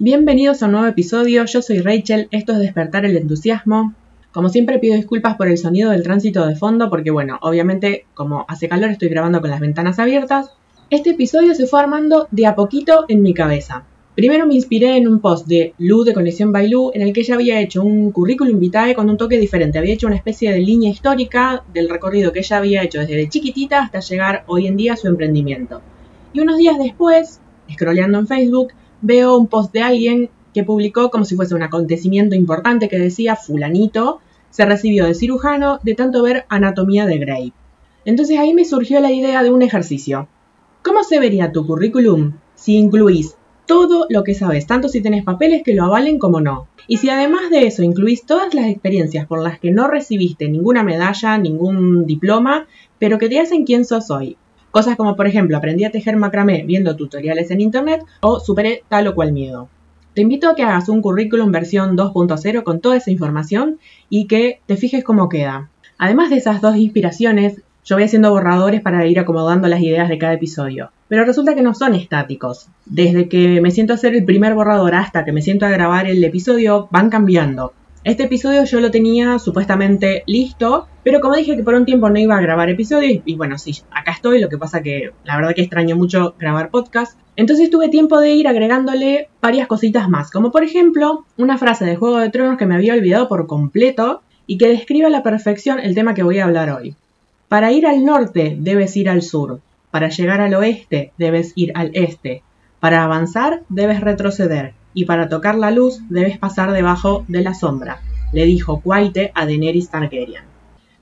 Bienvenidos a un nuevo episodio, yo soy Rachel, esto es Despertar el Entusiasmo. Como siempre pido disculpas por el sonido del tránsito de fondo porque bueno, obviamente como hace calor estoy grabando con las ventanas abiertas. Este episodio se fue armando de a poquito en mi cabeza. Primero me inspiré en un post de Lu de Conexión by Lu en el que ella había hecho un currículum vitae con un toque diferente. Había hecho una especie de línea histórica del recorrido que ella había hecho desde chiquitita hasta llegar hoy en día a su emprendimiento. Y unos días después, scrolleando en Facebook, veo un post de alguien que publicó como si fuese un acontecimiento importante que decía fulanito se recibió de cirujano de tanto ver anatomía de Grey. Entonces ahí me surgió la idea de un ejercicio. ¿Cómo se vería tu currículum si incluís todo lo que sabes, tanto si tenés papeles que lo avalen como no. Y si además de eso incluís todas las experiencias por las que no recibiste ninguna medalla, ningún diploma, pero que te hacen quién sos hoy. Cosas como, por ejemplo, aprendí a tejer macramé viendo tutoriales en internet o superé tal o cual miedo. Te invito a que hagas un currículum versión 2.0 con toda esa información y que te fijes cómo queda. Además de esas dos inspiraciones, yo voy haciendo borradores para ir acomodando las ideas de cada episodio. Pero resulta que no son estáticos. Desde que me siento a hacer el primer borrador hasta que me siento a grabar el episodio, van cambiando. Este episodio yo lo tenía supuestamente listo, pero como dije que por un tiempo no iba a grabar episodios, y bueno, sí, acá estoy, lo que pasa que la verdad que extraño mucho grabar podcast, entonces tuve tiempo de ir agregándole varias cositas más, como por ejemplo una frase de Juego de Tronos que me había olvidado por completo y que describe a la perfección el tema que voy a hablar hoy. Para ir al norte debes ir al sur, para llegar al oeste debes ir al este, para avanzar debes retroceder y para tocar la luz debes pasar debajo de la sombra, le dijo Quaite a Daenerys Targaryen.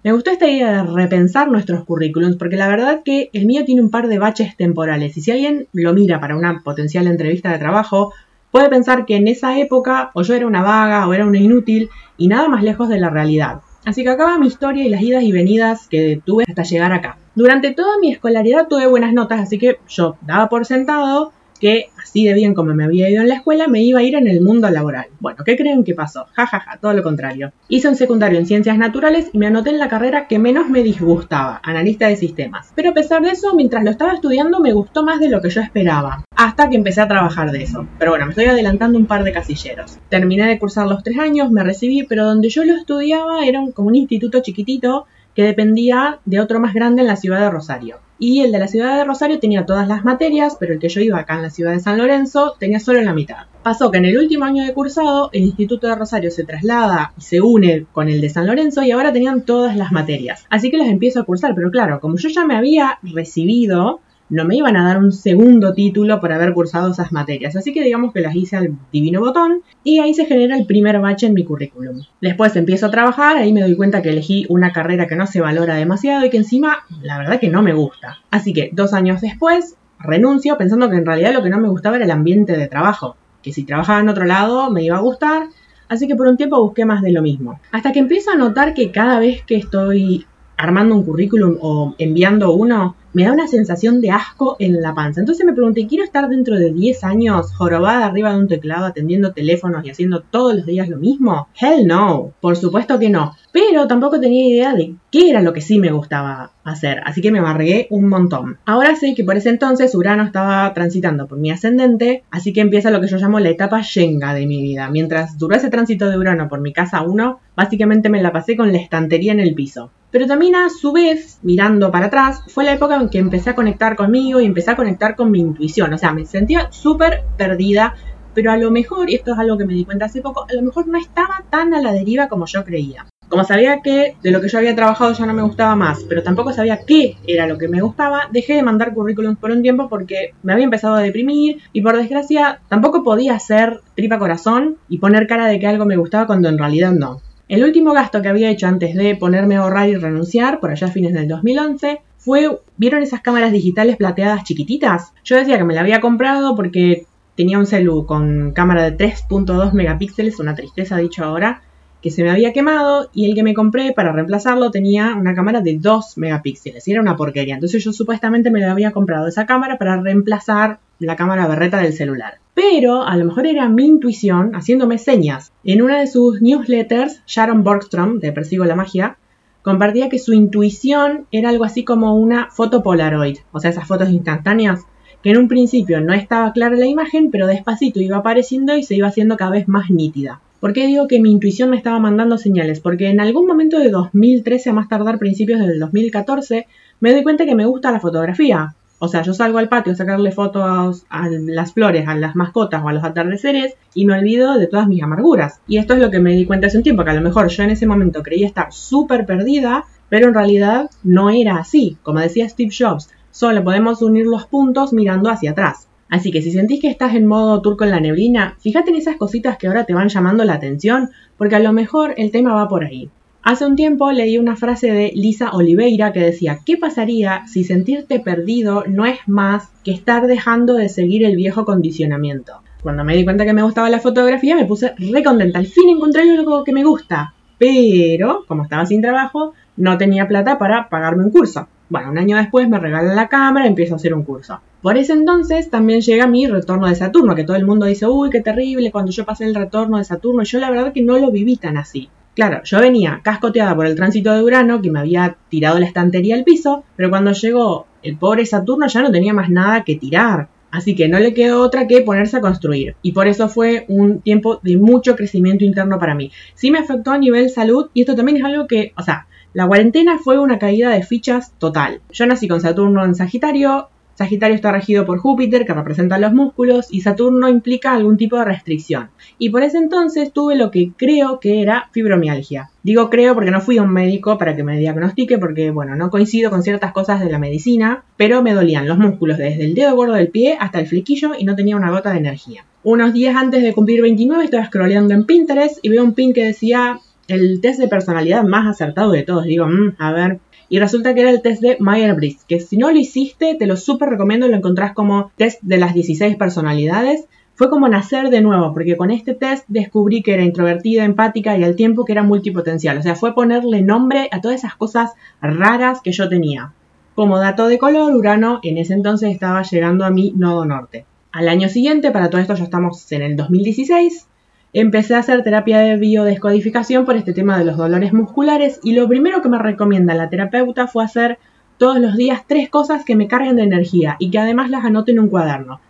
Me gustó esta idea de repensar nuestros currículums porque la verdad que el mío tiene un par de baches temporales y si alguien lo mira para una potencial entrevista de trabajo, puede pensar que en esa época o yo era una vaga o era una inútil y nada más lejos de la realidad. Así que acaba mi historia y las idas y venidas que tuve hasta llegar acá. Durante toda mi escolaridad tuve buenas notas, así que yo daba por sentado que así de bien como me había ido en la escuela, me iba a ir en el mundo laboral. Bueno, ¿qué creen que pasó? Ja, ja, ja, todo lo contrario. Hice un secundario en ciencias naturales y me anoté en la carrera que menos me disgustaba, analista de sistemas. Pero a pesar de eso, mientras lo estaba estudiando, me gustó más de lo que yo esperaba. Hasta que empecé a trabajar de eso. Pero bueno, me estoy adelantando un par de casilleros. Terminé de cursar los tres años, me recibí, pero donde yo lo estudiaba era un, como un instituto chiquitito que dependía de otro más grande en la ciudad de Rosario. Y el de la ciudad de Rosario tenía todas las materias, pero el que yo iba acá en la ciudad de San Lorenzo tenía solo la mitad. Pasó que en el último año de cursado, el Instituto de Rosario se traslada y se une con el de San Lorenzo y ahora tenían todas las materias. Así que las empiezo a cursar, pero claro, como yo ya me había recibido, no me iban a dar un segundo título por haber cursado esas materias, así que digamos que las hice al divino botón y ahí se genera el primer bache en mi currículum. Después empiezo a trabajar, ahí me doy cuenta que elegí una carrera que no se valora demasiado y que encima la verdad que no me gusta. Así que dos años después renuncio pensando que en realidad lo que no me gustaba era el ambiente de trabajo, que si trabajaba en otro lado me iba a gustar, así que por un tiempo busqué más de lo mismo. Hasta que empiezo a notar que cada vez que estoy armando un currículum o enviando uno, me da una sensación de asco en la panza. Entonces me pregunté, ¿quiero estar dentro de 10 años jorobada arriba de un teclado atendiendo teléfonos y haciendo todos los días lo mismo? Hell no, por supuesto que no. Pero tampoco tenía idea de qué era lo que sí me gustaba hacer, así que me amargué un montón. Ahora sé que por ese entonces Urano estaba transitando por mi ascendente, así que empieza lo que yo llamo la etapa Shenga de mi vida. Mientras duró ese tránsito de Urano por mi casa 1, básicamente me la pasé con la estantería en el piso. Pero también a su vez, mirando para atrás, fue la época en que empecé a conectar conmigo y empecé a conectar con mi intuición. O sea, me sentía súper perdida, pero a lo mejor, y esto es algo que me di cuenta hace poco, a lo mejor no estaba tan a la deriva como yo creía. Como sabía que de lo que yo había trabajado ya no me gustaba más, pero tampoco sabía qué era lo que me gustaba, dejé de mandar currículums por un tiempo porque me había empezado a deprimir y por desgracia tampoco podía hacer tripa corazón y poner cara de que algo me gustaba cuando en realidad no. El último gasto que había hecho antes de ponerme a ahorrar y renunciar, por allá a fines del 2011, fue, ¿vieron esas cámaras digitales plateadas chiquititas? Yo decía que me la había comprado porque tenía un celu con cámara de 3.2 megapíxeles, una tristeza dicho ahora, que se me había quemado y el que me compré para reemplazarlo tenía una cámara de 2 megapíxeles y era una porquería. Entonces yo supuestamente me había comprado esa cámara para reemplazar la cámara berreta del celular. Pero a lo mejor era mi intuición haciéndome señas. En una de sus newsletters, Sharon Borgstrom, de Persigo la Magia, compartía que su intuición era algo así como una foto Polaroid, o sea, esas fotos instantáneas que en un principio no estaba clara la imagen, pero despacito iba apareciendo y se iba haciendo cada vez más nítida. ¿Por qué digo que mi intuición me estaba mandando señales? Porque en algún momento de 2013, a más tardar principios del 2014, me doy cuenta que me gusta la fotografía. O sea, yo salgo al patio a sacarle fotos a las flores, a las mascotas o a los atardeceres y me olvido de todas mis amarguras. Y esto es lo que me di cuenta hace un tiempo, que a lo mejor yo en ese momento creía estar súper perdida, pero en realidad no era así. Como decía Steve Jobs, solo podemos unir los puntos mirando hacia atrás. Así que si sentís que estás en modo turco en la neblina, fíjate en esas cositas que ahora te van llamando la atención, porque a lo mejor el tema va por ahí. Hace un tiempo leí una frase de Lisa Oliveira que decía, ¿qué pasaría si sentirte perdido no es más que estar dejando de seguir el viejo condicionamiento? Cuando me di cuenta que me gustaba la fotografía me puse re al fin encontré algo que me gusta. Pero, como estaba sin trabajo, no tenía plata para pagarme un curso. Bueno, un año después me regalan la cámara y empiezo a hacer un curso. Por ese entonces también llega mi retorno de Saturno, que todo el mundo dice, uy, qué terrible cuando yo pasé el retorno de Saturno. Yo la verdad que no lo viví tan así. Claro, yo venía cascoteada por el tránsito de Urano, que me había tirado la estantería al piso, pero cuando llegó el pobre Saturno ya no tenía más nada que tirar. Así que no le quedó otra que ponerse a construir. Y por eso fue un tiempo de mucho crecimiento interno para mí. Sí me afectó a nivel salud y esto también es algo que, o sea, la cuarentena fue una caída de fichas total. Yo nací con Saturno en Sagitario, Sagitario está regido por Júpiter, que representa los músculos, y Saturno implica algún tipo de restricción. Y por ese entonces tuve lo que creo que era fibromialgia. Digo creo porque no fui a un médico para que me diagnostique, porque bueno, no coincido con ciertas cosas de la medicina, pero me dolían los músculos desde el dedo gordo del pie hasta el flequillo y no tenía una gota de energía. Unos días antes de cumplir 29 estaba scrolleando en Pinterest y veo un pin que decía el test de personalidad más acertado de todos. Digo, mm, a ver, y resulta que era el test de Myers-Briggs, que si no lo hiciste, te lo súper recomiendo, lo encontrás como test de las 16 personalidades. Fue como nacer de nuevo, porque con este test descubrí que era introvertida, empática y al tiempo que era multipotencial. O sea, fue ponerle nombre a todas esas cosas raras que yo tenía. Como dato de color, Urano en ese entonces estaba llegando a mi nodo norte. Al año siguiente, para todo esto ya estamos en el 2016, empecé a hacer terapia de biodescodificación por este tema de los dolores musculares y lo primero que me recomienda la terapeuta fue hacer todos los días tres cosas que me carguen de energía y que además las anote en un cuaderno.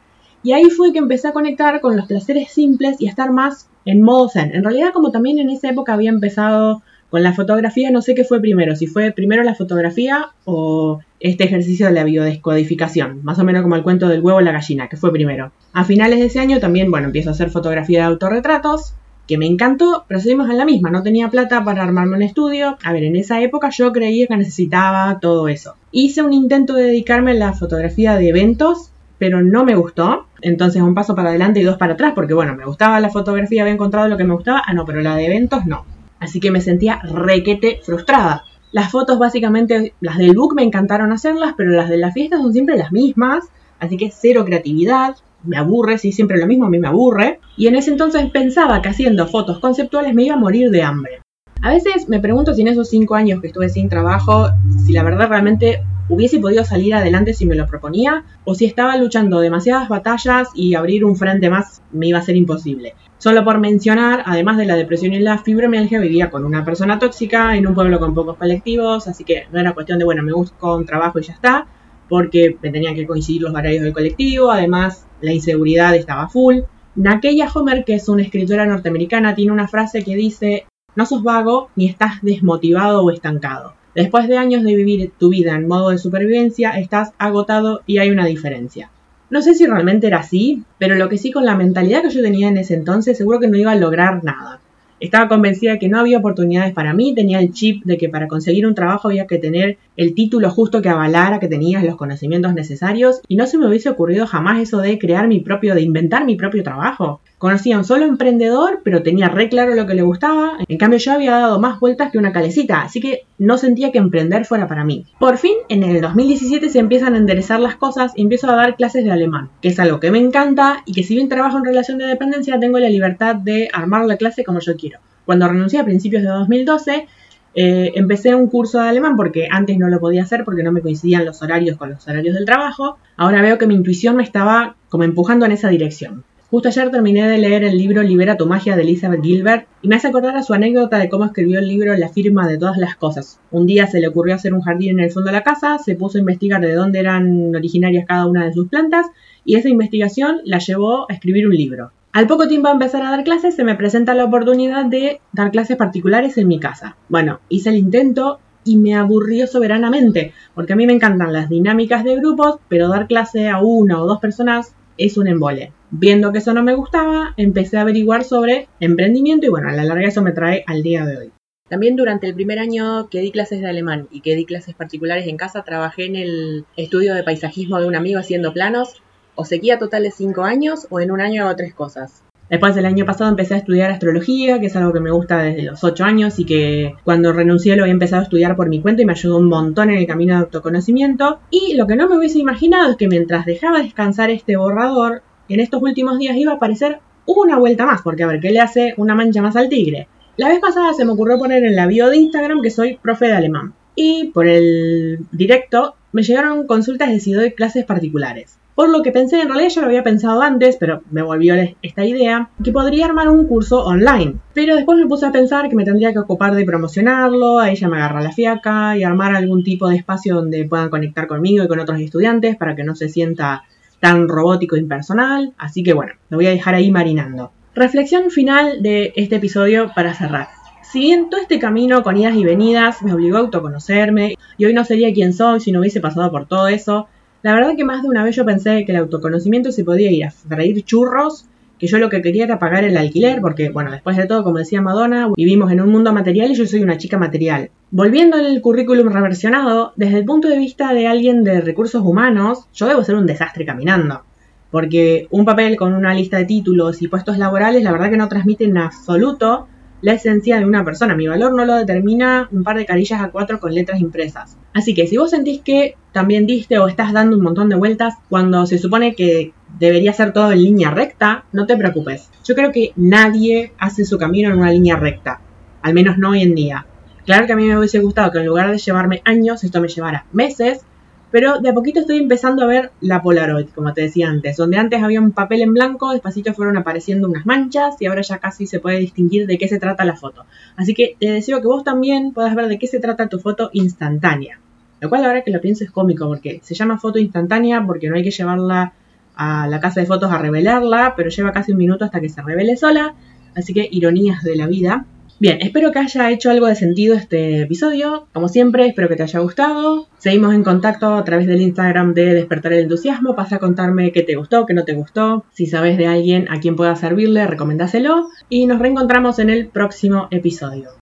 Y ahí fue que empecé a conectar con los placeres simples y a estar más en modo zen. En realidad como también en esa época había empezado con la fotografía, no sé qué fue primero, si fue primero la fotografía o este ejercicio de la biodescodificación, más o menos como el cuento del huevo y la gallina, que fue primero. A finales de ese año también, bueno, empiezo a hacer fotografía de autorretratos, que me encantó, pero seguimos en la misma, no tenía plata para armarme un estudio. A ver, en esa época yo creía que necesitaba todo eso. Hice un intento de dedicarme a la fotografía de eventos, pero no me gustó. Entonces un paso para adelante y dos para atrás, porque bueno, me gustaba la fotografía, había encontrado lo que me gustaba, ah no, pero la de eventos no. Así que me sentía requete frustrada. Las fotos básicamente, las del book me encantaron hacerlas, pero las de la fiesta son siempre las mismas, así que cero creatividad, me aburre, si siempre lo mismo, a mí me aburre. Y en ese entonces pensaba que haciendo fotos conceptuales me iba a morir de hambre. A veces me pregunto si en esos cinco años que estuve sin trabajo, si la verdad realmente hubiese podido salir adelante si me lo proponía, o si estaba luchando demasiadas batallas y abrir un frente más me iba a ser imposible. Solo por mencionar, además de la depresión y la fibromialgia, vivía con una persona tóxica en un pueblo con pocos colectivos, así que no era cuestión de, bueno, me busco un trabajo y ya está, porque me tenían que coincidir los horarios del colectivo, además la inseguridad estaba full. Nakeya Homer, que es una escritora norteamericana, tiene una frase que dice, no sos vago ni estás desmotivado o estancado. Después de años de vivir tu vida en modo de supervivencia, estás agotado y hay una diferencia. No sé si realmente era así, pero lo que sí con la mentalidad que yo tenía en ese entonces, seguro que no iba a lograr nada. Estaba convencida de que no había oportunidades para mí, tenía el chip de que para conseguir un trabajo había que tener el título justo que avalara que tenías los conocimientos necesarios y no se me hubiese ocurrido jamás eso de crear mi propio, de inventar mi propio trabajo. Conocía un solo emprendedor, pero tenía re claro lo que le gustaba. En cambio, yo había dado más vueltas que una calecita, así que no sentía que emprender fuera para mí. Por fin, en el 2017 se empiezan a enderezar las cosas y empiezo a dar clases de alemán, que es algo que me encanta y que si bien trabajo en relación de dependencia, tengo la libertad de armar la clase como yo quiero. Cuando renuncié a principios de 2012, eh, empecé un curso de alemán porque antes no lo podía hacer porque no me coincidían los horarios con los horarios del trabajo. Ahora veo que mi intuición me estaba como empujando en esa dirección. Justo ayer terminé de leer el libro Libera tu magia de Elizabeth Gilbert y me hace acordar a su anécdota de cómo escribió el libro La firma de todas las cosas. Un día se le ocurrió hacer un jardín en el fondo de la casa, se puso a investigar de dónde eran originarias cada una de sus plantas y esa investigación la llevó a escribir un libro. Al poco tiempo de empezar a dar clases se me presenta la oportunidad de dar clases particulares en mi casa. Bueno, hice el intento y me aburrió soberanamente, porque a mí me encantan las dinámicas de grupos, pero dar clase a una o dos personas es un embole. Viendo que eso no me gustaba, empecé a averiguar sobre emprendimiento y bueno, a la larga eso me trae al día de hoy. También durante el primer año que di clases de alemán y que di clases particulares en casa, trabajé en el estudio de paisajismo de un amigo haciendo planos. O sequía total de 5 años o en un año hago tres cosas. Después del año pasado empecé a estudiar astrología, que es algo que me gusta desde los 8 años y que cuando renuncié lo había empezado a estudiar por mi cuenta y me ayudó un montón en el camino de autoconocimiento. Y lo que no me hubiese imaginado es que mientras dejaba descansar este borrador, en estos últimos días iba a aparecer una vuelta más, porque a ver, ¿qué le hace una mancha más al tigre? La vez pasada se me ocurrió poner en la bio de Instagram que soy profe de alemán. Y por el directo me llegaron consultas de si doy clases particulares. Por lo que pensé, en realidad ya lo había pensado antes, pero me volvió esta idea, que podría armar un curso online. Pero después me puse a pensar que me tendría que ocupar de promocionarlo, ahí ya me agarra la fiaca, y armar algún tipo de espacio donde puedan conectar conmigo y con otros estudiantes para que no se sienta tan robótico e impersonal. Así que bueno, lo voy a dejar ahí marinando. Reflexión final de este episodio para cerrar. Si bien todo este camino con idas y venidas me obligó a autoconocerme y hoy no sería quien soy si no hubiese pasado por todo eso, la verdad que más de una vez yo pensé que el autoconocimiento se podía ir a freír churros, que yo lo que quería era pagar el alquiler, porque, bueno, después de todo, como decía Madonna, vivimos en un mundo material y yo soy una chica material. Volviendo al currículum reversionado, desde el punto de vista de alguien de recursos humanos, yo debo ser un desastre caminando. Porque un papel con una lista de títulos y puestos laborales, la verdad que no transmite en absoluto la esencia de una persona. Mi valor no lo determina un par de carillas a cuatro con letras impresas. Así que si vos sentís que también diste o estás dando un montón de vueltas cuando se supone que debería ser todo en línea recta, no te preocupes. Yo creo que nadie hace su camino en una línea recta, al menos no hoy en día. Claro que a mí me hubiese gustado que en lugar de llevarme años, esto me llevara meses, pero de a poquito estoy empezando a ver la Polaroid, como te decía antes, donde antes había un papel en blanco, despacito fueron apareciendo unas manchas y ahora ya casi se puede distinguir de qué se trata la foto. Así que te deseo que vos también puedas ver de qué se trata tu foto instantánea. Lo cual ahora que lo pienso es cómico porque se llama foto instantánea porque no hay que llevarla a la casa de fotos a revelarla, pero lleva casi un minuto hasta que se revele sola. Así que ironías de la vida. Bien, espero que haya hecho algo de sentido este episodio. Como siempre, espero que te haya gustado. Seguimos en contacto a través del Instagram de Despertar el Entusiasmo. Pasa a contarme qué te gustó, qué no te gustó. Si sabes de alguien a quien pueda servirle, recomendáselo. Y nos reencontramos en el próximo episodio.